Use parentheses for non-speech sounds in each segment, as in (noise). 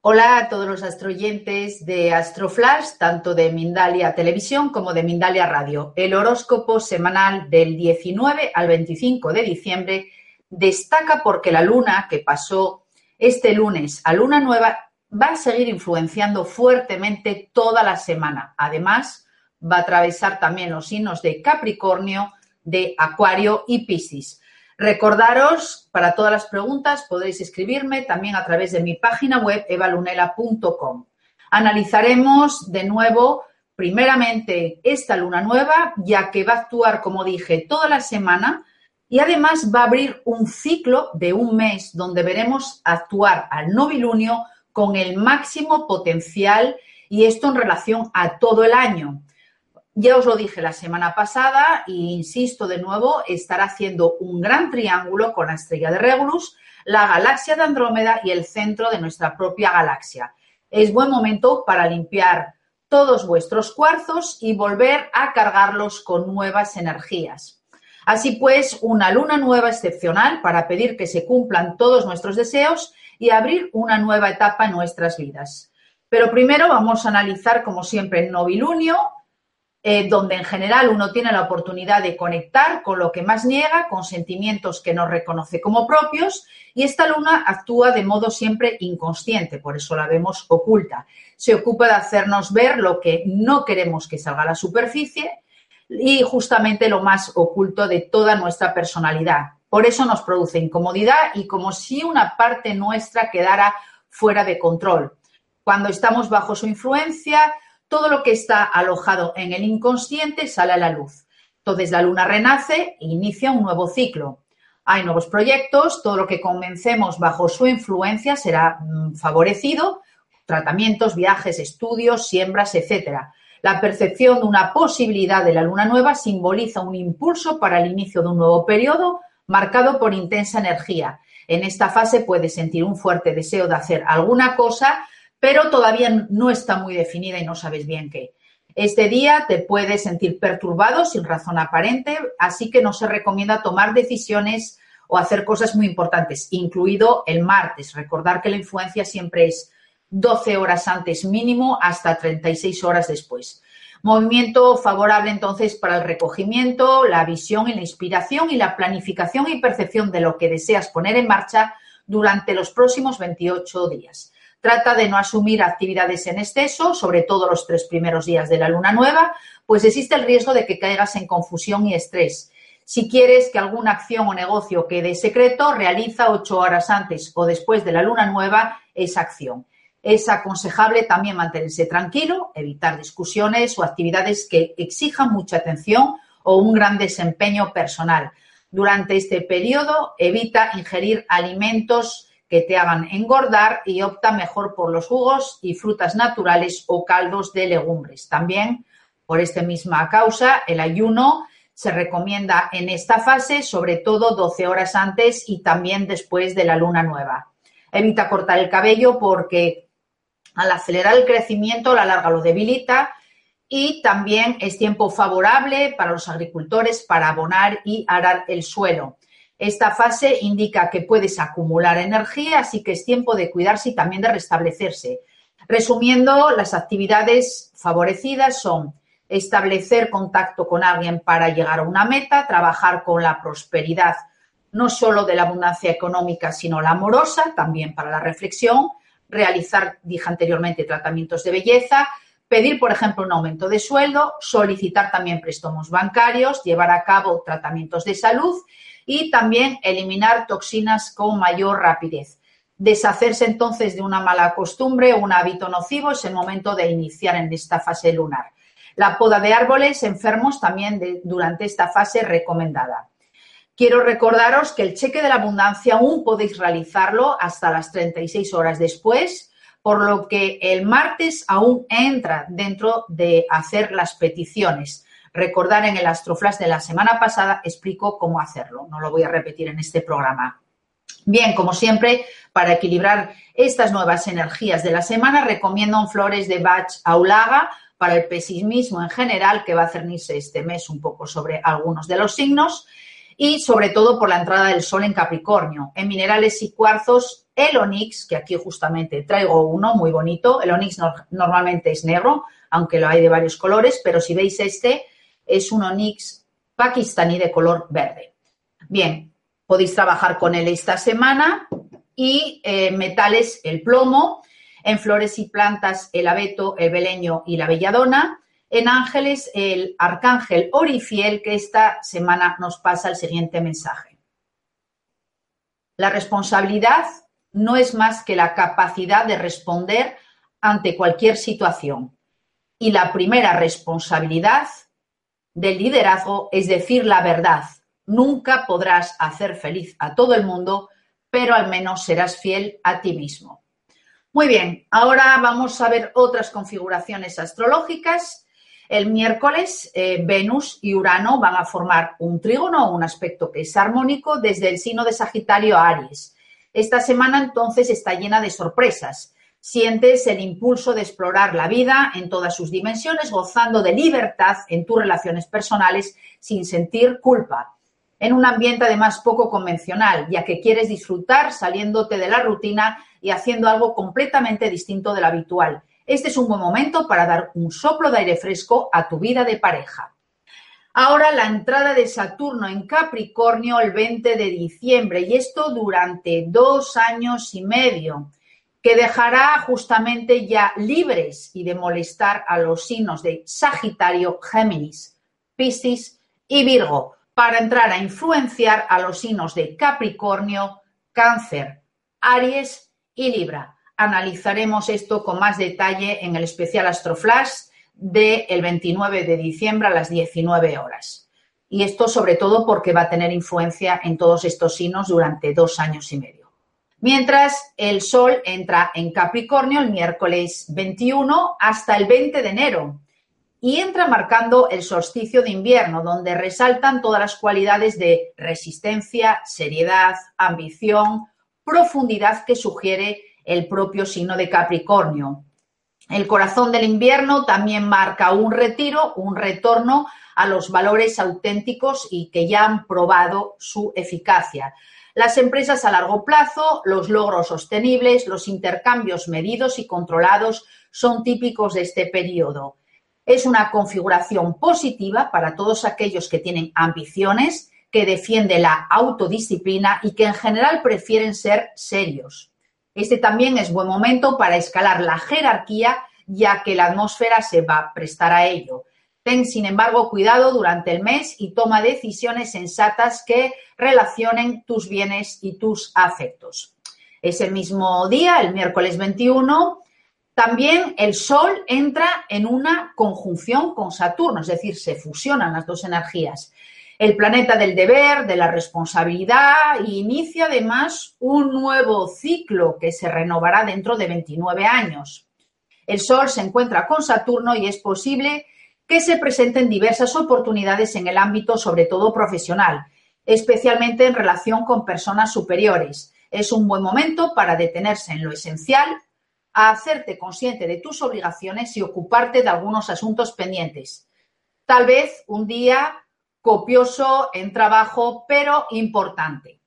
Hola a todos los astroyentes de Astroflash, tanto de Mindalia Televisión como de Mindalia Radio. El horóscopo semanal del 19 al 25 de diciembre destaca porque la luna que pasó este lunes a luna nueva va a seguir influenciando fuertemente toda la semana. Además, va a atravesar también los signos de Capricornio, de Acuario y Piscis. Recordaros, para todas las preguntas podéis escribirme también a través de mi página web evalunela.com. Analizaremos de nuevo, primeramente, esta luna nueva, ya que va a actuar, como dije, toda la semana y además va a abrir un ciclo de un mes donde veremos actuar al novilunio con el máximo potencial y esto en relación a todo el año. Ya os lo dije la semana pasada e insisto de nuevo, estará haciendo un gran triángulo con la estrella de Regulus, la galaxia de Andrómeda y el centro de nuestra propia galaxia. Es buen momento para limpiar todos vuestros cuarzos y volver a cargarlos con nuevas energías. Así pues, una luna nueva excepcional para pedir que se cumplan todos nuestros deseos y abrir una nueva etapa en nuestras vidas. Pero primero vamos a analizar, como siempre, el novilunio, eh, donde en general uno tiene la oportunidad de conectar con lo que más niega, con sentimientos que no reconoce como propios, y esta luna actúa de modo siempre inconsciente, por eso la vemos oculta. Se ocupa de hacernos ver lo que no queremos que salga a la superficie y justamente lo más oculto de toda nuestra personalidad. Por eso nos produce incomodidad y como si una parte nuestra quedara fuera de control. Cuando estamos bajo su influencia, todo lo que está alojado en el inconsciente sale a la luz. Entonces la luna renace e inicia un nuevo ciclo. Hay nuevos proyectos, todo lo que comencemos bajo su influencia será mm, favorecido, tratamientos, viajes, estudios, siembras, etcétera. La percepción de una posibilidad de la luna nueva simboliza un impulso para el inicio de un nuevo periodo marcado por intensa energía. En esta fase puedes sentir un fuerte deseo de hacer alguna cosa pero todavía no está muy definida y no sabes bien qué. Este día te puedes sentir perturbado sin razón aparente, así que no se recomienda tomar decisiones o hacer cosas muy importantes, incluido el martes. Recordar que la influencia siempre es 12 horas antes mínimo hasta 36 horas después. Movimiento favorable entonces para el recogimiento, la visión y la inspiración y la planificación y percepción de lo que deseas poner en marcha durante los próximos 28 días. Trata de no asumir actividades en exceso, sobre todo los tres primeros días de la luna nueva, pues existe el riesgo de que caigas en confusión y estrés. Si quieres que alguna acción o negocio quede secreto, realiza ocho horas antes o después de la luna nueva esa acción. Es aconsejable también mantenerse tranquilo, evitar discusiones o actividades que exijan mucha atención o un gran desempeño personal. Durante este periodo, evita ingerir alimentos que te hagan engordar y opta mejor por los jugos y frutas naturales o caldos de legumbres. También, por esta misma causa, el ayuno se recomienda en esta fase, sobre todo 12 horas antes y también después de la luna nueva. Evita cortar el cabello porque al acelerar el crecimiento la larga lo debilita y también es tiempo favorable para los agricultores para abonar y arar el suelo. Esta fase indica que puedes acumular energía, así que es tiempo de cuidarse y también de restablecerse. Resumiendo, las actividades favorecidas son establecer contacto con alguien para llegar a una meta, trabajar con la prosperidad, no solo de la abundancia económica, sino la amorosa, también para la reflexión, realizar, dije anteriormente, tratamientos de belleza, pedir, por ejemplo, un aumento de sueldo, solicitar también préstamos bancarios, llevar a cabo tratamientos de salud y también eliminar toxinas con mayor rapidez. Deshacerse entonces de una mala costumbre o un hábito nocivo es el momento de iniciar en esta fase lunar. La poda de árboles enfermos también durante esta fase recomendada. Quiero recordaros que el cheque de la abundancia aún podéis realizarlo hasta las 36 horas después, por lo que el martes aún entra dentro de hacer las peticiones. Recordar en el Astroflash de la semana pasada explico cómo hacerlo, no lo voy a repetir en este programa. Bien, como siempre, para equilibrar estas nuevas energías de la semana, recomiendo flores de Bach Aulaga para el pesimismo en general, que va a cernirse este mes un poco sobre algunos de los signos, y sobre todo por la entrada del sol en Capricornio. En minerales y cuarzos el onix, que aquí justamente traigo uno muy bonito. El onix normalmente es negro, aunque lo hay de varios colores, pero si veis este, es un onix pakistaní de color verde. Bien, podéis trabajar con él esta semana y eh, metales, el plomo, en flores y plantas, el abeto, el beleño y la belladona. En ángeles, el arcángel Orifiel, que esta semana nos pasa el siguiente mensaje. La responsabilidad no es más que la capacidad de responder ante cualquier situación. Y la primera responsabilidad del liderazgo es decir la verdad. Nunca podrás hacer feliz a todo el mundo, pero al menos serás fiel a ti mismo. Muy bien, ahora vamos a ver otras configuraciones astrológicas. El miércoles, eh, Venus y Urano van a formar un trígono, un aspecto que es armónico desde el signo de Sagitario a Aries. Esta semana entonces está llena de sorpresas. Sientes el impulso de explorar la vida en todas sus dimensiones, gozando de libertad en tus relaciones personales sin sentir culpa. En un ambiente además poco convencional, ya que quieres disfrutar saliéndote de la rutina y haciendo algo completamente distinto de lo habitual. Este es un buen momento para dar un soplo de aire fresco a tu vida de pareja. Ahora la entrada de Saturno en Capricornio el 20 de diciembre y esto durante dos años y medio, que dejará justamente ya libres y de molestar a los signos de Sagitario, Géminis, Piscis y Virgo para entrar a influenciar a los signos de Capricornio, Cáncer, Aries y Libra. Analizaremos esto con más detalle en el especial Astroflash del 29 de diciembre a las 19 horas. Y esto sobre todo porque va a tener influencia en todos estos signos durante dos años y medio. Mientras el Sol entra en Capricornio el miércoles 21 hasta el 20 de enero y entra marcando el solsticio de invierno, donde resaltan todas las cualidades de resistencia, seriedad, ambición, profundidad que sugiere el propio signo de Capricornio. El corazón del invierno también marca un retiro, un retorno a los valores auténticos y que ya han probado su eficacia. Las empresas a largo plazo, los logros sostenibles, los intercambios medidos y controlados son típicos de este periodo. Es una configuración positiva para todos aquellos que tienen ambiciones, que defiende la autodisciplina y que en general prefieren ser serios. Este también es buen momento para escalar la jerarquía, ya que la atmósfera se va a prestar a ello. Ten, sin embargo, cuidado durante el mes y toma decisiones sensatas que relacionen tus bienes y tus afectos. Ese mismo día, el miércoles 21, también el Sol entra en una conjunción con Saturno, es decir, se fusionan las dos energías el planeta del deber, de la responsabilidad, e inicia además un nuevo ciclo que se renovará dentro de 29 años. El Sol se encuentra con Saturno y es posible que se presenten diversas oportunidades en el ámbito, sobre todo profesional, especialmente en relación con personas superiores. Es un buen momento para detenerse en lo esencial, a hacerte consciente de tus obligaciones y ocuparte de algunos asuntos pendientes. Tal vez un día copioso en trabajo, pero importante.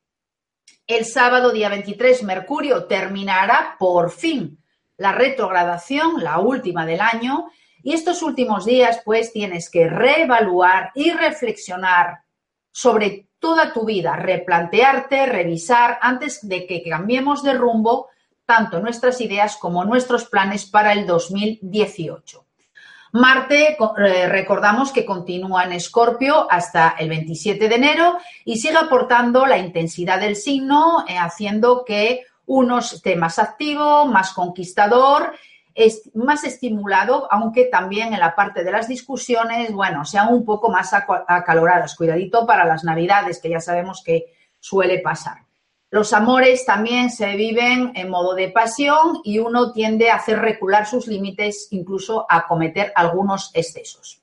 El sábado, día 23, Mercurio terminará por fin la retrogradación, la última del año, y estos últimos días, pues, tienes que reevaluar y reflexionar sobre toda tu vida, replantearte, revisar antes de que cambiemos de rumbo tanto nuestras ideas como nuestros planes para el 2018. Marte, eh, recordamos que continúa en Escorpio hasta el 27 de enero y sigue aportando la intensidad del signo, eh, haciendo que uno esté más activo, más conquistador, más estimulado, aunque también en la parte de las discusiones, bueno, sean un poco más acaloradas. Cuidadito para las navidades, que ya sabemos que suele pasar. Los amores también se viven en modo de pasión y uno tiende a hacer recular sus límites, incluso a cometer algunos excesos.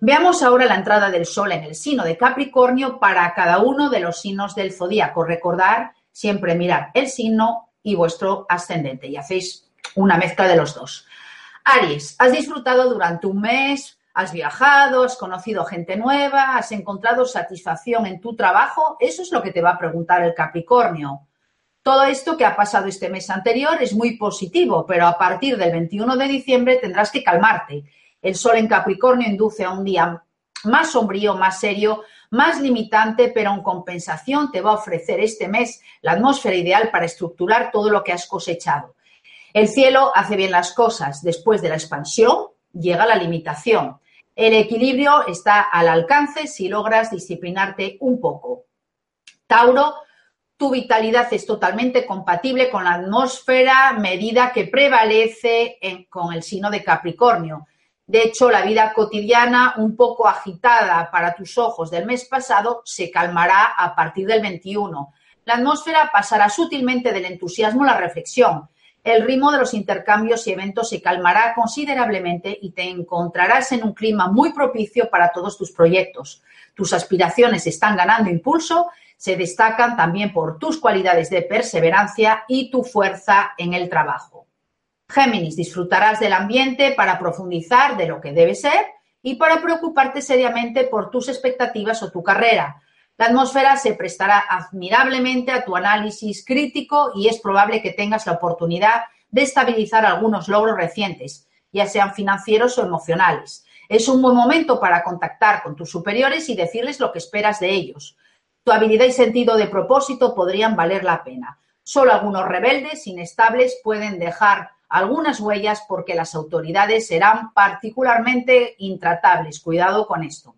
Veamos ahora la entrada del Sol en el signo de Capricornio para cada uno de los signos del zodíaco. Recordar siempre mirar el signo y vuestro ascendente y hacéis una mezcla de los dos. Aries, has disfrutado durante un mes has viajado, has conocido gente nueva, has encontrado satisfacción en tu trabajo, eso es lo que te va a preguntar el Capricornio. Todo esto que ha pasado este mes anterior es muy positivo, pero a partir del 21 de diciembre tendrás que calmarte. El Sol en Capricornio induce a un día más sombrío, más serio, más limitante, pero en compensación te va a ofrecer este mes la atmósfera ideal para estructurar todo lo que has cosechado. El cielo hace bien las cosas. Después de la expansión llega la limitación. El equilibrio está al alcance si logras disciplinarte un poco. Tauro, tu vitalidad es totalmente compatible con la atmósfera medida que prevalece con el signo de Capricornio. De hecho, la vida cotidiana, un poco agitada para tus ojos del mes pasado, se calmará a partir del 21. La atmósfera pasará sutilmente del entusiasmo a la reflexión. El ritmo de los intercambios y eventos se calmará considerablemente y te encontrarás en un clima muy propicio para todos tus proyectos. Tus aspiraciones están ganando impulso, se destacan también por tus cualidades de perseverancia y tu fuerza en el trabajo. Géminis, disfrutarás del ambiente para profundizar de lo que debe ser y para preocuparte seriamente por tus expectativas o tu carrera. La atmósfera se prestará admirablemente a tu análisis crítico y es probable que tengas la oportunidad de estabilizar algunos logros recientes, ya sean financieros o emocionales. Es un buen momento para contactar con tus superiores y decirles lo que esperas de ellos. Tu habilidad y sentido de propósito podrían valer la pena. Solo algunos rebeldes inestables pueden dejar algunas huellas porque las autoridades serán particularmente intratables. Cuidado con esto.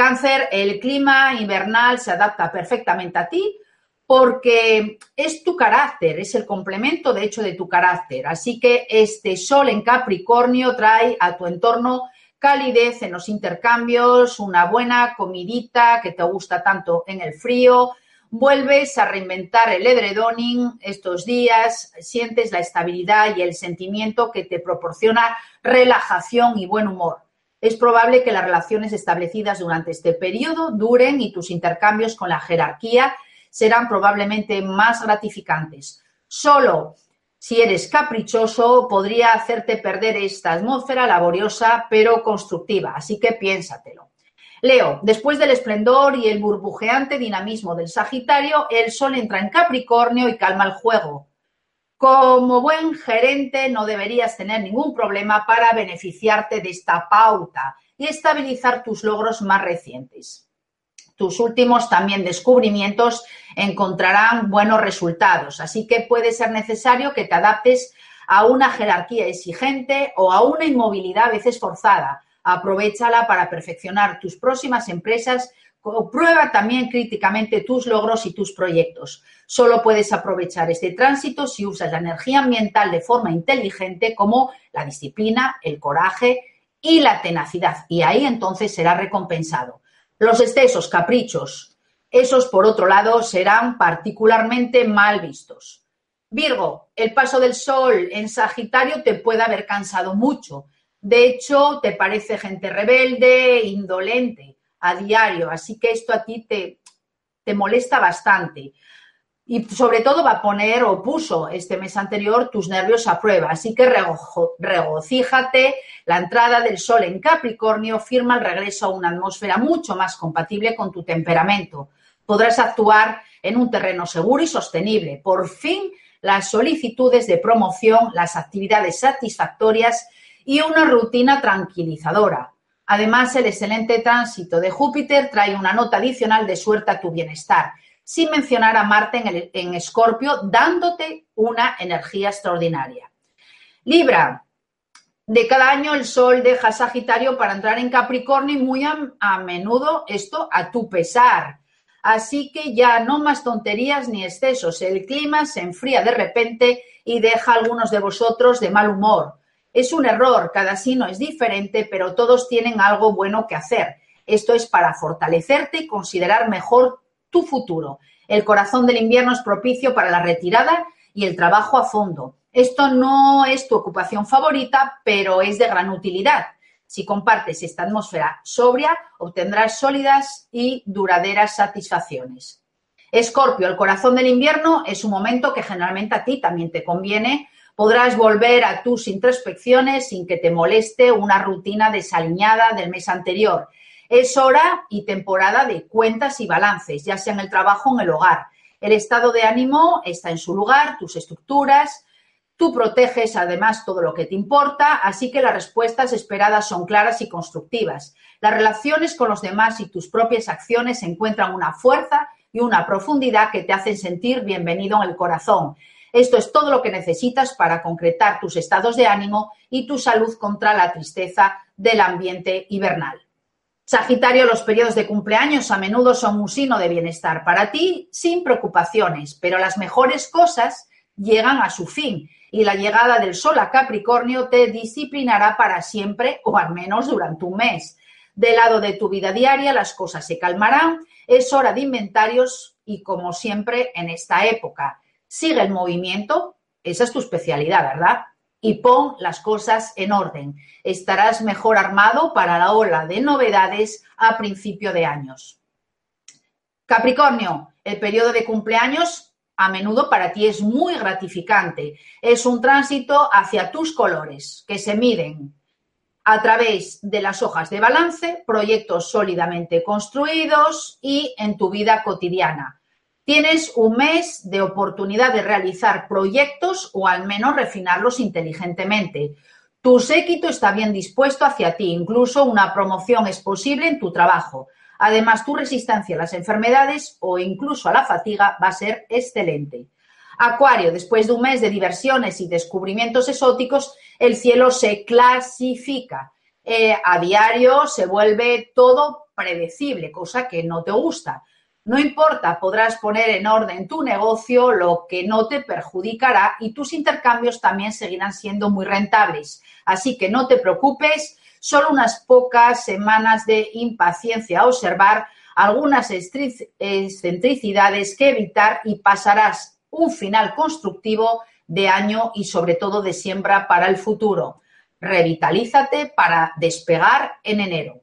Cáncer, el clima invernal se adapta perfectamente a ti porque es tu carácter, es el complemento de hecho de tu carácter. Así que este sol en Capricornio trae a tu entorno calidez en los intercambios, una buena comidita que te gusta tanto en el frío, vuelves a reinventar el edredoning estos días, sientes la estabilidad y el sentimiento que te proporciona relajación y buen humor. Es probable que las relaciones establecidas durante este periodo duren y tus intercambios con la jerarquía serán probablemente más gratificantes. Solo si eres caprichoso podría hacerte perder esta atmósfera laboriosa pero constructiva, así que piénsatelo. Leo, después del esplendor y el burbujeante dinamismo del Sagitario, el Sol entra en Capricornio y calma el juego. Como buen gerente no deberías tener ningún problema para beneficiarte de esta pauta y estabilizar tus logros más recientes. Tus últimos también descubrimientos encontrarán buenos resultados, así que puede ser necesario que te adaptes a una jerarquía exigente o a una inmovilidad a veces forzada Aprovechala para perfeccionar tus próximas empresas. Prueba también críticamente tus logros y tus proyectos. Solo puedes aprovechar este tránsito si usas la energía ambiental de forma inteligente como la disciplina, el coraje y la tenacidad. Y ahí entonces será recompensado. Los excesos, caprichos, esos por otro lado serán particularmente mal vistos. Virgo, el paso del sol en Sagitario te puede haber cansado mucho de hecho, te parece gente rebelde, indolente a diario, así que esto a ti te, te molesta bastante. Y sobre todo va a poner o puso este mes anterior tus nervios a prueba. Así que regocíjate. La entrada del sol en Capricornio firma el regreso a una atmósfera mucho más compatible con tu temperamento. Podrás actuar en un terreno seguro y sostenible. Por fin, las solicitudes de promoción, las actividades satisfactorias y una rutina tranquilizadora. Además, el excelente tránsito de Júpiter trae una nota adicional de suerte a tu bienestar, sin mencionar a Marte en Escorpio, dándote una energía extraordinaria. Libra, de cada año el Sol deja Sagitario para entrar en Capricornio y muy a, a, menudo esto a tu pesar. Así que ya no más tonterías ni excesos. El clima se enfría de repente y deja a algunos de vosotros de mal humor. Es un error, cada signo es diferente, pero todos tienen algo bueno que hacer. Esto es para fortalecerte y considerar mejor tu futuro. El corazón del invierno es propicio para la retirada y el trabajo a fondo. Esto no es tu ocupación favorita, pero es de gran utilidad. Si compartes esta atmósfera sobria, obtendrás sólidas y duraderas satisfacciones. Escorpio, el corazón del invierno es un momento que generalmente a ti también te conviene Podrás volver a tus introspecciones sin que te moleste una rutina desaliñada del mes anterior. Es hora y temporada de cuentas y balances, ya sea en el trabajo o en el hogar. El estado de ánimo está en su lugar, tus estructuras, tú proteges además todo lo que te importa, así que las respuestas esperadas son claras y constructivas. Las relaciones con los demás y tus propias acciones encuentran una fuerza y una profundidad que te hacen sentir bienvenido en el corazón. Esto es todo lo que necesitas para concretar tus estados de ánimo y tu salud contra la tristeza del ambiente hibernal. Sagitario, los periodos de cumpleaños a menudo son un signo de bienestar para ti sin preocupaciones, pero las mejores cosas llegan a su fin y la llegada del Sol a Capricornio te disciplinará para siempre o al menos durante un mes. Del lado de tu vida diaria las cosas se calmarán, es hora de inventarios y como siempre en esta época sigue el movimiento, esa es tu especialidad, ¿verdad? Y pon las cosas en orden. Estarás mejor armado para la ola de novedades a principio de años. Capricornio, el periodo de cumpleaños a menudo para ti es muy gratificante. Es un tránsito hacia tus colores que se miden a través de las hojas de balance, proyectos sólidamente construidos y en tu vida cotidiana. Tienes un mes de oportunidad de realizar proyectos o al menos refinarlos inteligentemente. Tu séquito está bien dispuesto hacia ti, incluso una promoción es posible en tu trabajo. Además, tu resistencia a las enfermedades o incluso a la fatiga va a ser excelente. Acuario, después de un mes de diversiones y descubrimientos exóticos, el cielo se clasifica. Eh, a diario se vuelve todo predecible, cosa que no te gusta. No importa, podrás poner en orden tu negocio, lo que no te perjudicará y tus intercambios también seguirán siendo muy rentables. Así que no te preocupes, solo unas pocas semanas de impaciencia a observar algunas excentricidades que evitar y pasarás un final constructivo de año y sobre todo de siembra para el futuro. Revitalízate para despegar en enero.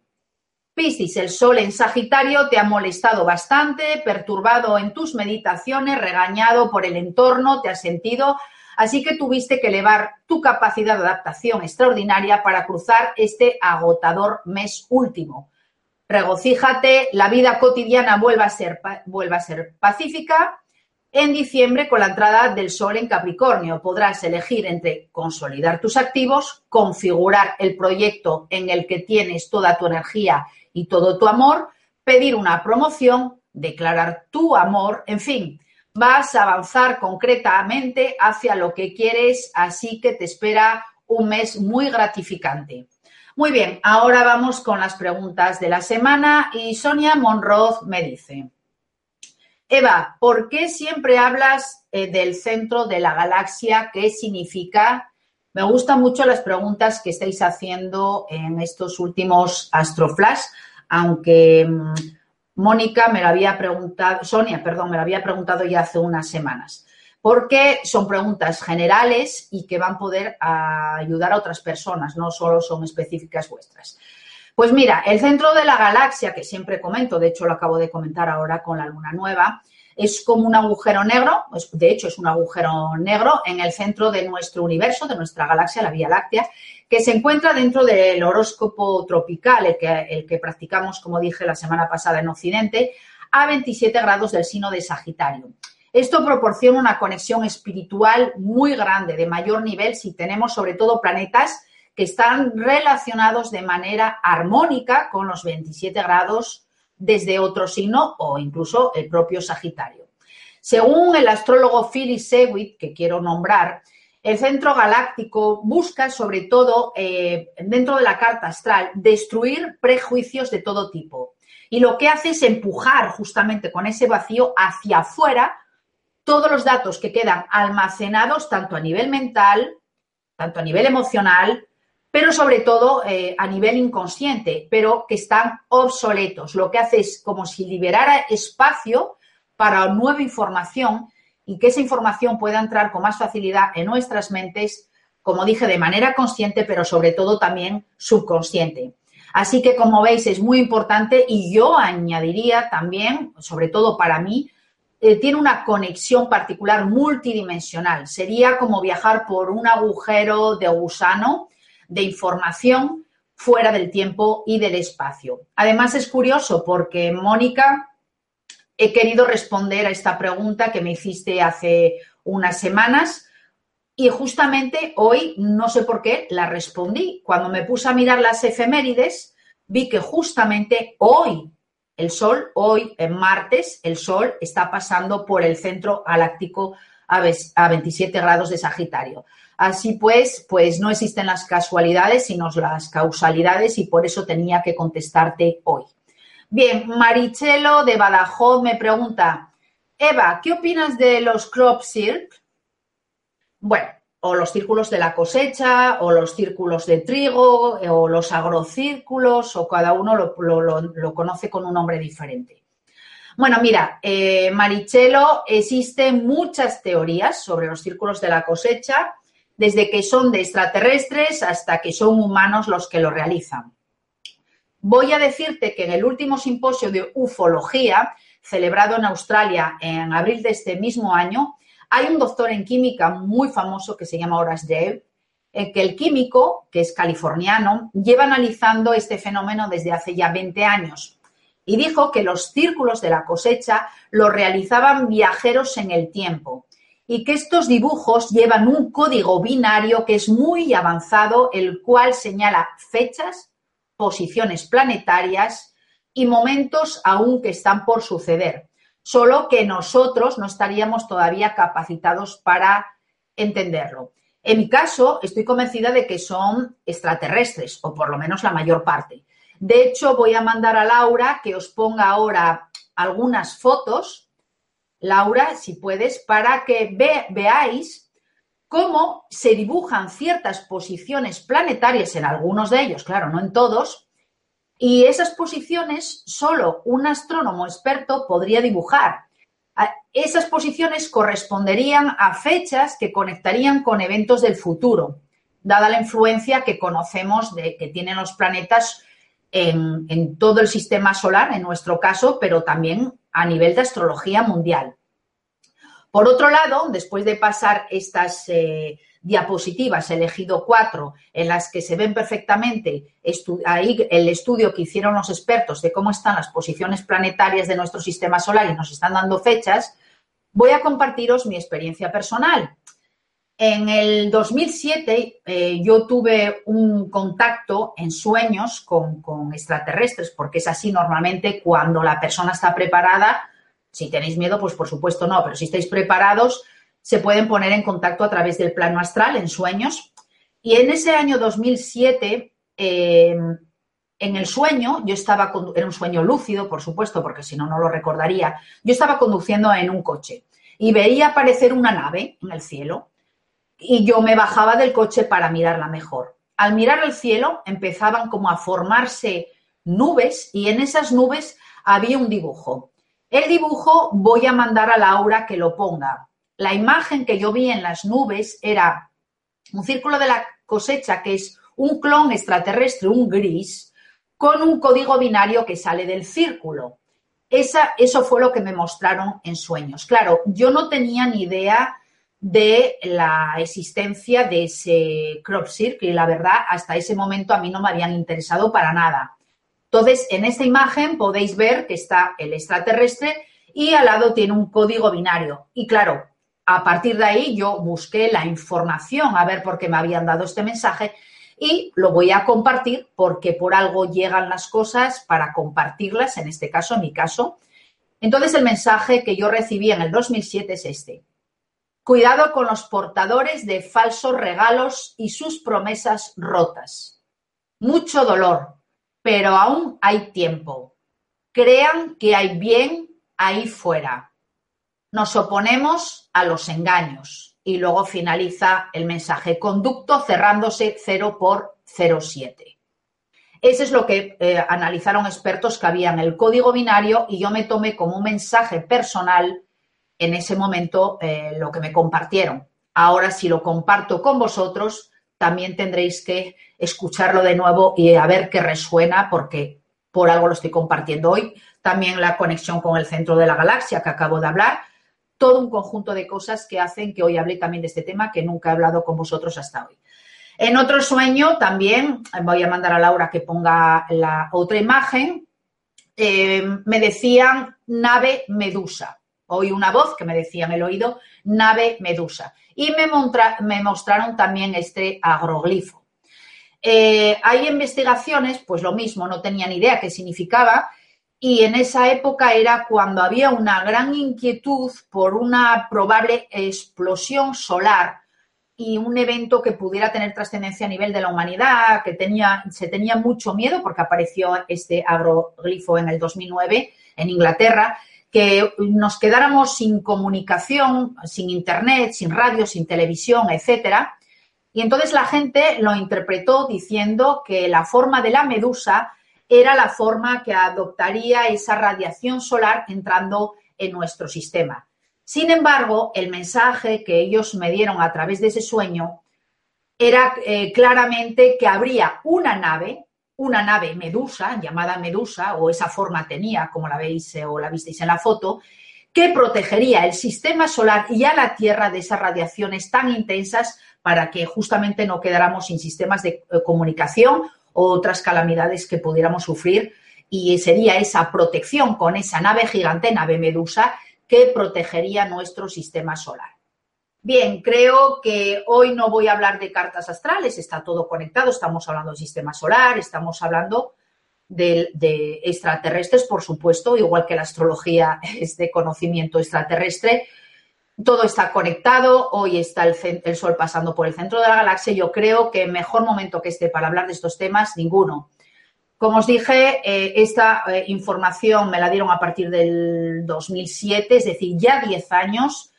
Piscis, el sol en Sagitario te ha molestado bastante, perturbado en tus meditaciones, regañado por el entorno, te has sentido, así que tuviste que elevar tu capacidad de adaptación extraordinaria para cruzar este agotador mes último. Regocíjate, la vida cotidiana vuelva a ser, vuelva a ser pacífica. En diciembre, con la entrada del sol en Capricornio, podrás elegir entre consolidar tus activos, configurar el proyecto en el que tienes toda tu energía y todo tu amor, pedir una promoción, declarar tu amor, en fin, vas a avanzar concretamente hacia lo que quieres, así que te espera un mes muy gratificante. Muy bien, ahora vamos con las preguntas de la semana y Sonia Monroz me dice, Eva, ¿por qué siempre hablas eh, del centro de la galaxia? ¿Qué significa? Me gustan mucho las preguntas que estáis haciendo en estos últimos Astroflash, aunque mm, Mónica me lo había preguntado, Sonia, perdón, me lo había preguntado ya hace unas semanas, porque son preguntas generales y que van a poder ayudar a otras personas, no solo son específicas vuestras. Pues mira, el centro de la galaxia, que siempre comento, de hecho lo acabo de comentar ahora con la luna nueva, es como un agujero negro, de hecho es un agujero negro en el centro de nuestro universo, de nuestra galaxia, la Vía Láctea, que se encuentra dentro del horóscopo tropical, el que, el que practicamos, como dije la semana pasada en Occidente, a 27 grados del signo de Sagitario. Esto proporciona una conexión espiritual muy grande, de mayor nivel, si tenemos sobre todo planetas que están relacionados de manera armónica con los 27 grados desde otro signo o incluso el propio Sagitario. Según el astrólogo Philip Sewitt, que quiero nombrar, el centro galáctico busca, sobre todo eh, dentro de la carta astral, destruir prejuicios de todo tipo. Y lo que hace es empujar justamente con ese vacío hacia afuera todos los datos que quedan almacenados tanto a nivel mental, tanto a nivel emocional, pero sobre todo eh, a nivel inconsciente, pero que están obsoletos. Lo que hace es como si liberara espacio para nueva información y que esa información pueda entrar con más facilidad en nuestras mentes, como dije, de manera consciente, pero sobre todo también subconsciente. Así que, como veis, es muy importante y yo añadiría también, sobre todo para mí, eh, tiene una conexión particular multidimensional. Sería como viajar por un agujero de gusano de información fuera del tiempo y del espacio. Además es curioso porque Mónica he querido responder a esta pregunta que me hiciste hace unas semanas y justamente hoy, no sé por qué, la respondí. Cuando me puse a mirar las efemérides, vi que justamente hoy, el Sol, hoy en martes, el Sol está pasando por el centro galáctico a 27 grados de Sagitario. Así pues, pues no existen las casualidades, sino las causalidades y por eso tenía que contestarte hoy. Bien, Marichelo de Badajoz me pregunta, Eva, ¿qué opinas de los crop circles? Bueno, o los círculos de la cosecha, o los círculos de trigo, o los agrocírculos, o cada uno lo, conoce con un nombre diferente. Bueno, mira, eh, Marichelo, existen muchas teorías sobre los círculos de la cosecha, desde que son de extraterrestres hasta que son humanos los que lo realizan. Voy a decirte que en el último simposio de ufología, celebrado en Australia en abril de este mismo año, hay un doctor en química muy famoso que se llama Horace Dale, que el químico, que es californiano, lleva analizando este fenómeno desde hace ya 20 años y dijo que los círculos de la cosecha los realizaban viajeros en el tiempo y que estos dibujos llevan un código binario que es muy avanzado, el cual señala fechas, posiciones planetarias y momentos aún que están por suceder solo que nosotros no estaríamos todavía capacitados para entenderlo. En mi caso, estoy convencida de que son extraterrestres, o por lo menos la mayor parte. De hecho, voy a mandar a Laura que os ponga ahora algunas fotos, Laura, si puedes, para que veáis cómo se dibujan ciertas posiciones planetarias en algunos de ellos, claro, no en todos, y esas posiciones solo un astrónomo experto podría dibujar. Esas posiciones corresponderían a fechas que conectarían con eventos del futuro, dada la influencia que conocemos de que tienen los planetas en, todo el sistema solar, en nuestro caso, pero también a nivel de astrología mundial. Por otro lado, después de pasar estas eh, diapositivas, he elegido cuatro, en las que se ven perfectamente ahí el estudio que hicieron los expertos de cómo están las posiciones planetarias de nuestro sistema solar y nos están dando fechas, voy a compartiros mi experiencia personal. En el 2007 eh, yo tuve un contacto en sueños con, extraterrestres, porque es así normalmente cuando la persona está preparada. Si tenéis miedo, pues por supuesto no, pero si estáis preparados, se pueden poner en contacto a través del plano astral en sueños. Y en ese año 2007, em, en el sueño, yo estaba, era un sueño lúcido, por supuesto, porque si no, no lo recordaría, yo estaba conduciendo en un coche y veía aparecer una nave en el cielo y yo me bajaba del coche para mirarla mejor. Al mirar el cielo empezaban como a formarse nubes y en esas nubes había un dibujo. El dibujo voy a mandar a Laura que lo ponga la imagen que yo vi en las nubes era un círculo de la cosecha que es un clon extraterrestre, un gris, con un código binario que sale del círculo. Esa, eso fue lo que me mostraron en sueños. Claro, yo no tenía ni idea de la existencia de ese crop circle y la verdad, hasta ese momento a mí no me habían interesado para nada. Entonces, en esta imagen podéis ver que está el extraterrestre y al lado tiene un código binario. Y claro, a partir de ahí yo busqué la información a ver por qué me habían dado este mensaje y lo voy a compartir porque por algo llegan las cosas para compartirlas, en este caso, en mi caso. Entonces el mensaje que yo recibí en el 2007 es este. Cuidado con los portadores de falsos regalos y sus promesas rotas. Mucho dolor, pero aún hay tiempo. Crean que hay bien ahí fuera. Nos oponemos a los engaños y luego finaliza el mensaje conducto cerrándose 0 por 07. Ese es lo que eh, analizaron expertos que había en el código binario y yo me tomé como un mensaje personal en ese momento eh, lo que me compartieron. Ahora, si lo comparto con vosotros, también tendréis que escucharlo de nuevo y a ver qué resuena, porque por algo lo estoy compartiendo hoy. También la conexión con el centro de la galaxia que acabo de hablar todo un conjunto de cosas que hacen que hoy hable también de este tema que nunca he hablado con vosotros hasta hoy. En otro sueño también voy a mandar a Laura que ponga la otra imagen. eh, me decían nave medusa. Oí una voz que me decía en el oído nave medusa. Y me, me mostraron también este agroglifo. Eh, hay investigaciones, pues lo mismo, no tenía ni idea qué significaba. Y en esa época era cuando había una gran inquietud por una probable explosión solar y un evento que pudiera tener trascendencia a nivel de la humanidad, que tenía, se tenía mucho miedo porque apareció este agroglifo en el 2009 en Inglaterra, que nos quedáramos sin comunicación, sin internet, sin radio, sin televisión, etcétera. Y entonces la gente lo interpretó diciendo que la forma de la medusa era la forma que adoptaría esa radiación solar entrando en nuestro sistema. Sin embargo, el mensaje que ellos me dieron a través de ese sueño era eh, claramente que habría una nave, una nave medusa, llamada medusa, o esa forma tenía, como la veis eh, o la visteis en la foto, que protegería el sistema solar y a la Tierra de esas radiaciones tan intensas para que justamente no quedáramos sin sistemas de eh, comunicación o otras calamidades que pudiéramos sufrir. Y sería esa protección con esa nave gigante, nave medusa, que protegería nuestro sistema solar. Bien, creo que hoy no voy a hablar de cartas astrales, está todo conectado, estamos hablando del sistema solar, estamos hablando de, extraterrestres, por supuesto, igual que la astrología (laughs) es de conocimiento extraterrestre. Todo está conectado, hoy está el, Sol pasando por el centro de la galaxia. Yo creo que mejor momento que este para hablar de estos temas, ninguno. Como os dije, eh, esta eh, información me la dieron a partir del 2007, es decir, ya 10 años,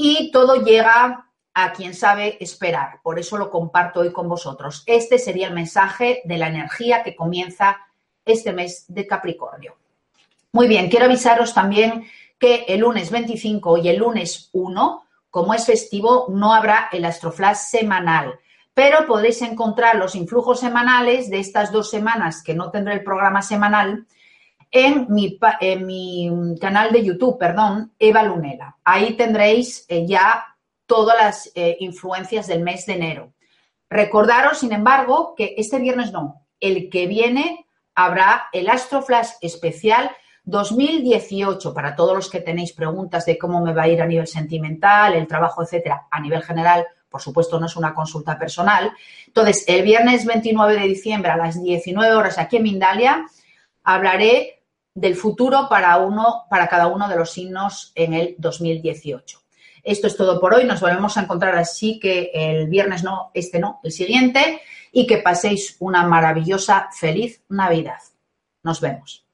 y todo llega a quien sabe esperar. Por eso lo comparto hoy con vosotros. Este sería el mensaje de la energía que comienza este mes de Capricornio. Muy bien, quiero avisaros también que el lunes 25 y el lunes 1, como es festivo, no habrá el Astroflash semanal pero podréis encontrar los influjos semanales de estas dos semanas que no tendré el programa semanal en mi, canal de YouTube, perdón, Eva Lunela. Ahí tendréis eh, ya todas las eh, influencias del mes de enero. Recordaros, sin embargo, que este viernes no, el que viene habrá el Astroflash especial 2018 para todos los que tenéis preguntas de cómo me va a ir a nivel sentimental, el trabajo, etcétera, a nivel general por supuesto, no es una consulta personal. Entonces, el viernes 29 de diciembre a las 19 horas aquí en Mindalia hablaré del futuro para, uno, para cada uno de los signos en el 2018. Esto es todo por hoy. Nos volvemos a encontrar así que el viernes no, este no, el siguiente, y que paséis una maravillosa, feliz Navidad. Nos vemos.